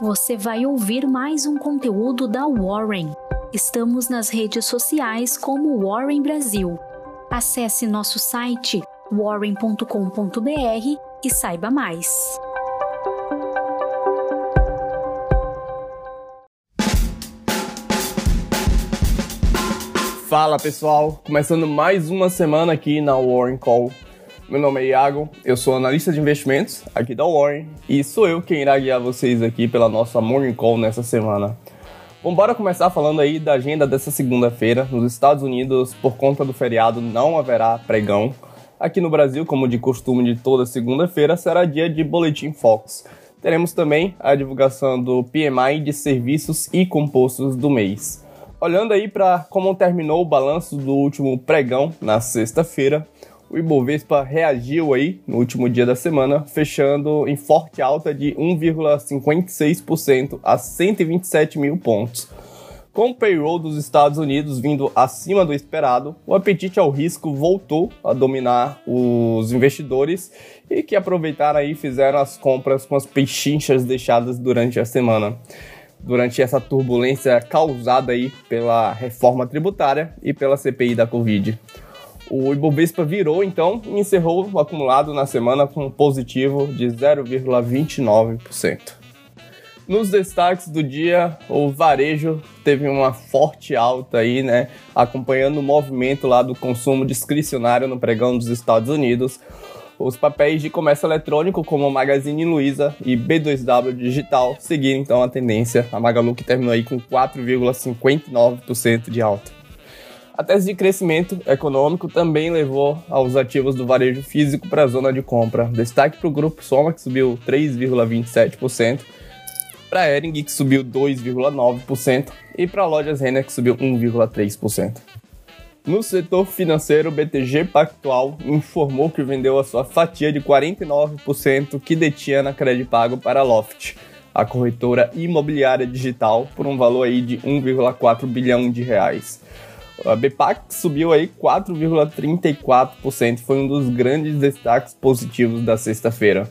você vai ouvir mais um conteúdo da Warren. Estamos nas redes sociais como Warren Brasil. Acesse nosso site warren.com.br e saiba mais. Fala pessoal, começando mais uma semana aqui na Warren Call. Meu nome é Iago, eu sou analista de investimentos aqui da Warren e sou eu quem irá guiar vocês aqui pela nossa Morning Call nessa semana. Bom, bora começar falando aí da agenda dessa segunda-feira. Nos Estados Unidos, por conta do feriado, não haverá pregão. Aqui no Brasil, como de costume de toda segunda-feira, será dia de Boletim Fox. Teremos também a divulgação do PMI de serviços e compostos do mês. Olhando aí para como terminou o balanço do último pregão na sexta-feira, o Ibovespa reagiu aí no último dia da semana, fechando em forte alta de 1,56% a 127 mil pontos. Com o payroll dos Estados Unidos vindo acima do esperado, o apetite ao risco voltou a dominar os investidores e que aproveitaram e fizeram as compras com as pechinchas deixadas durante a semana durante essa turbulência causada aí pela reforma tributária e pela CPI da Covid. O Ibovespa virou então e encerrou o acumulado na semana com um positivo de 0,29%. Nos destaques do dia, o varejo teve uma forte alta aí, né, acompanhando o movimento lá do consumo discricionário no pregão dos Estados Unidos, os papéis de comércio eletrônico, como Magazine Luiza e B2W Digital, seguiram então a tendência. A Magalu que terminou aí com 4,59% de alta. A tese de crescimento econômico também levou aos ativos do varejo físico para a zona de compra. Destaque para o grupo Soma, que subiu 3,27%, para a Ering, que subiu 2,9%, e para a Lojas Renner, que subiu 1,3%. No setor financeiro, o BTG Pactual informou que vendeu a sua fatia de 49% que detinha na Pago para a Loft, a corretora imobiliária digital, por um valor aí de 1,4 bilhão de reais. A BPAC subiu aí 4,34%, foi um dos grandes destaques positivos da sexta-feira.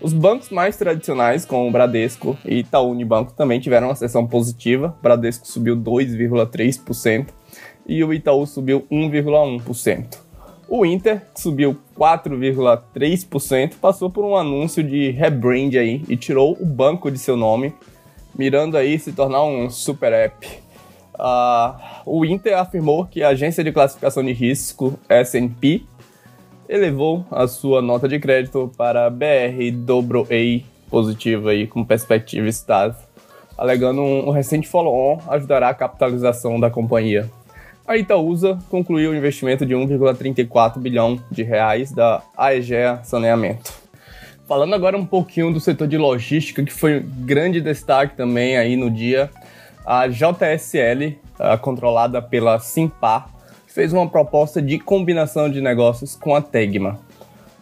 Os bancos mais tradicionais, como o Bradesco e Itaú Unibanco, também tiveram uma sessão positiva. O Bradesco subiu 2,3%, e o Itaú subiu 1,1%. O Inter, que subiu 4,3%, passou por um anúncio de rebrand aí e tirou o banco de seu nome, mirando aí se tornar um super app. Uh, o Inter afirmou que a agência de classificação de risco S&P elevou a sua nota de crédito para BR dobro A positiva aí com perspectiva estável, alegando um, um recente follow-on ajudará a capitalização da companhia. A Itaúsa concluiu o investimento de 1,34 bilhão de reais da Aegea Saneamento. Falando agora um pouquinho do setor de logística, que foi um grande destaque também aí no dia, a JSL, controlada pela Simpar, fez uma proposta de combinação de negócios com a Tegma.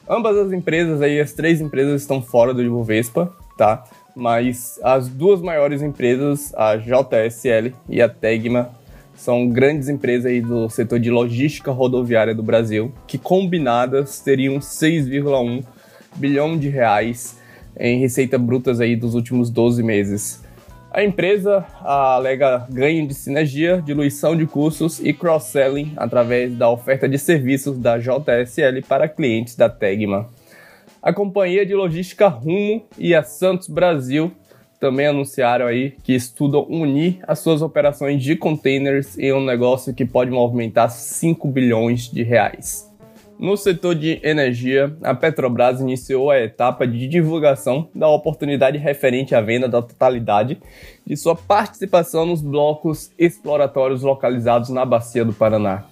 Ambas as empresas aí, as três empresas estão fora do Ibovespa, tá? Mas as duas maiores empresas, a JSL e a Tegma, são grandes empresas aí do setor de logística rodoviária do Brasil, que combinadas teriam 6,1 bilhão de reais em receita brutas aí dos últimos 12 meses. A empresa alega ganho de sinergia, diluição de custos e cross-selling através da oferta de serviços da JSL para clientes da Tegma. A companhia de logística Rumo e a Santos Brasil também anunciaram aí que estudam unir as suas operações de containers em um negócio que pode movimentar 5 bilhões de reais. No setor de energia, a Petrobras iniciou a etapa de divulgação da oportunidade referente à venda da totalidade de sua participação nos blocos exploratórios localizados na Bacia do Paraná.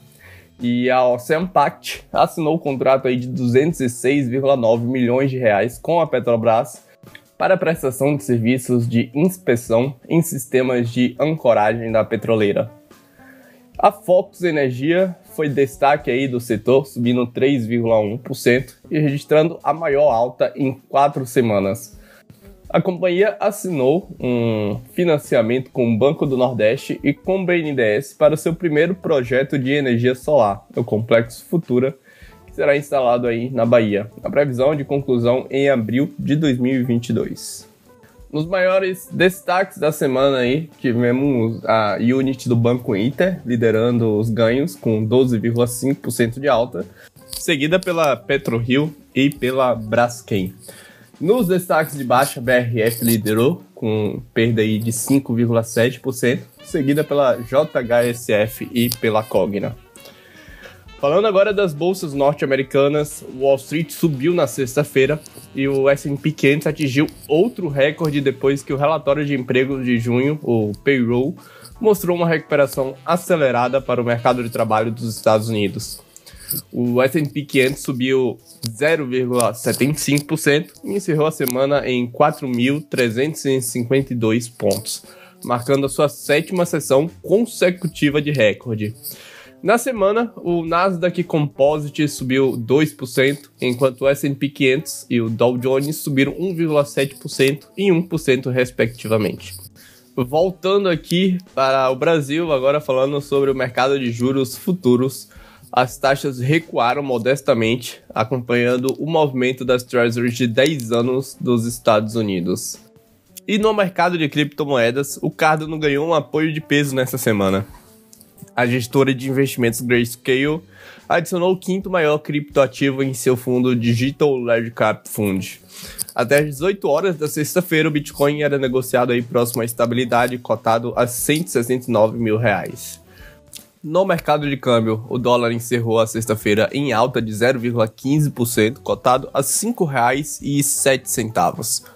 E a Ocean Pact assinou o contrato aí de 206,9 milhões de reais com a Petrobras para a prestação de serviços de inspeção em sistemas de ancoragem da petroleira. A Focus Energia foi destaque aí do setor, subindo 3,1% e registrando a maior alta em quatro semanas. A companhia assinou um financiamento com o Banco do Nordeste e com o BNDES para seu primeiro projeto de energia solar, o Complexo Futura, será instalado aí na Bahia. A previsão de conclusão em abril de 2022. Nos maiores destaques da semana aí, tivemos a Unity do Banco Inter liderando os ganhos com 12,5% de alta, seguida pela PetroRio e pela Braskem. Nos destaques de baixa, a BRF liderou com perda aí de 5,7%, seguida pela JHSF e pela Cogna. Falando agora das bolsas norte-americanas, Wall Street subiu na sexta-feira e o S&P 500 atingiu outro recorde depois que o relatório de emprego de junho, o payroll, mostrou uma recuperação acelerada para o mercado de trabalho dos Estados Unidos. O S&P 500 subiu 0,75% e encerrou a semana em 4.352 pontos, marcando a sua sétima sessão consecutiva de recorde. Na semana, o Nasdaq Composite subiu 2%, enquanto o S&P 500 e o Dow Jones subiram 1,7% e 1% respectivamente. Voltando aqui para o Brasil, agora falando sobre o mercado de juros futuros, as taxas recuaram modestamente, acompanhando o movimento das Treasuries de 10 anos dos Estados Unidos. E no mercado de criptomoedas, o Cardano ganhou um apoio de peso nessa semana a gestora de investimentos Grayscale adicionou o quinto maior criptoativo em seu fundo Digital Large Cap Fund. Até as 18 horas da sexta-feira, o Bitcoin era negociado aí próximo à estabilidade, cotado a 169 mil reais. No mercado de câmbio, o dólar encerrou a sexta-feira em alta de 0,15%, cotado a R$ 5,07.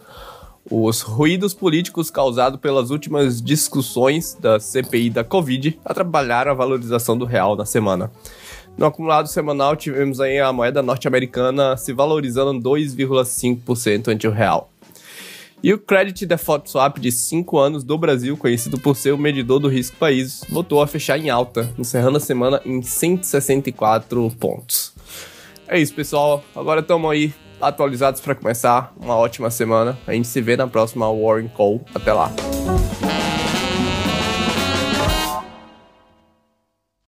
Os ruídos políticos causados pelas últimas discussões da CPI da Covid atrapalharam a valorização do real na semana. No acumulado semanal, tivemos aí a moeda norte-americana se valorizando 2,5% ante o real. E o Credit Default Swap de 5 anos do Brasil, conhecido por ser o medidor do risco país, voltou a fechar em alta, encerrando a semana em 164 pontos. É isso, pessoal. Agora estamos aí atualizados para começar uma ótima semana. A gente se vê na próxima Warren Call. Até lá.